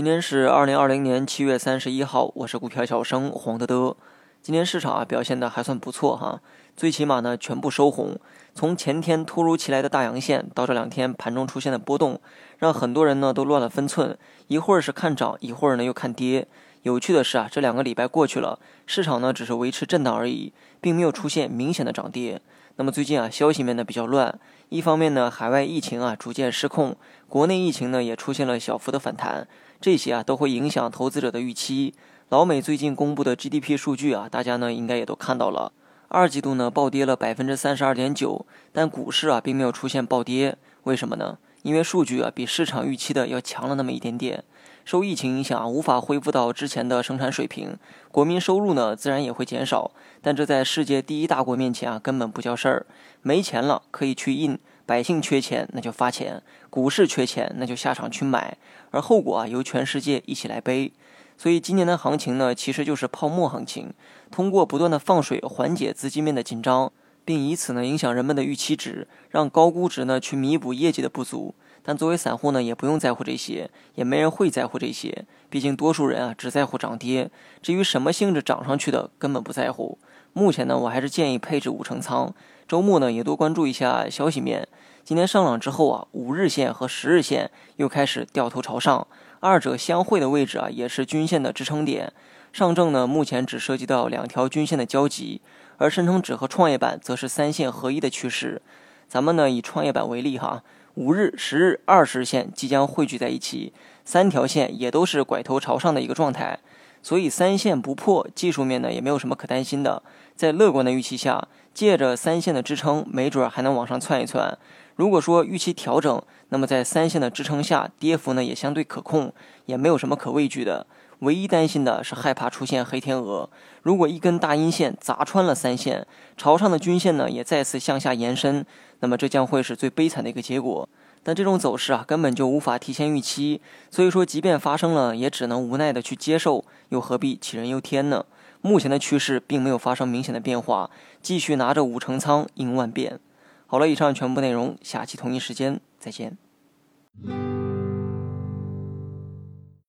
今天是二零二零年七月三十一号，我是股票小生黄德德。今天市场啊表现的还算不错哈，最起码呢全部收红。从前天突如其来的大阳线到这两天盘中出现的波动，让很多人呢都乱了分寸，一会儿是看涨，一会儿呢又看跌。有趣的是啊，这两个礼拜过去了，市场呢只是维持震荡而已，并没有出现明显的涨跌。那么最近啊消息面呢比较乱，一方面呢海外疫情啊逐渐失控，国内疫情呢也出现了小幅的反弹。这些啊都会影响投资者的预期。老美最近公布的 GDP 数据啊，大家呢应该也都看到了。二季度呢暴跌了百分之三十二点九，但股市啊并没有出现暴跌，为什么呢？因为数据啊比市场预期的要强了那么一点点。受疫情影响，无法恢复到之前的生产水平，国民收入呢自然也会减少。但这在世界第一大国面前啊根本不叫事儿。没钱了可以去印，百姓缺钱那就发钱，股市缺钱那就下场去买。而后果啊，由全世界一起来背。所以今年的行情呢，其实就是泡沫行情，通过不断的放水缓解资金面的紧张，并以此呢影响人们的预期值，让高估值呢去弥补业绩的不足。但作为散户呢，也不用在乎这些，也没人会在乎这些。毕竟多数人啊只在乎涨跌，至于什么性质涨上去的，根本不在乎。目前呢，我还是建议配置五成仓，周末呢也多关注一下消息面。今天上涨之后啊，五日线和十日线又开始掉头朝上，二者相会的位置啊，也是均线的支撑点。上证呢，目前只涉及到两条均线的交集，而深成指和创业板则是三线合一的趋势。咱们呢，以创业板为例哈，五日、十日、二十日线即将汇聚在一起，三条线也都是拐头朝上的一个状态，所以三线不破，技术面呢也没有什么可担心的。在乐观的预期下，借着三线的支撑，没准还能往上窜一窜。如果说预期调整，那么在三线的支撑下，跌幅呢也相对可控，也没有什么可畏惧的。唯一担心的是害怕出现黑天鹅。如果一根大阴线砸穿了三线，朝上的均线呢也再次向下延伸，那么这将会是最悲惨的一个结果。但这种走势啊，根本就无法提前预期，所以说即便发生了，也只能无奈的去接受，又何必杞人忧天呢？目前的趋势并没有发生明显的变化，继续拿着五成仓应万变。好了，以上全部内容，下期同一时间再见。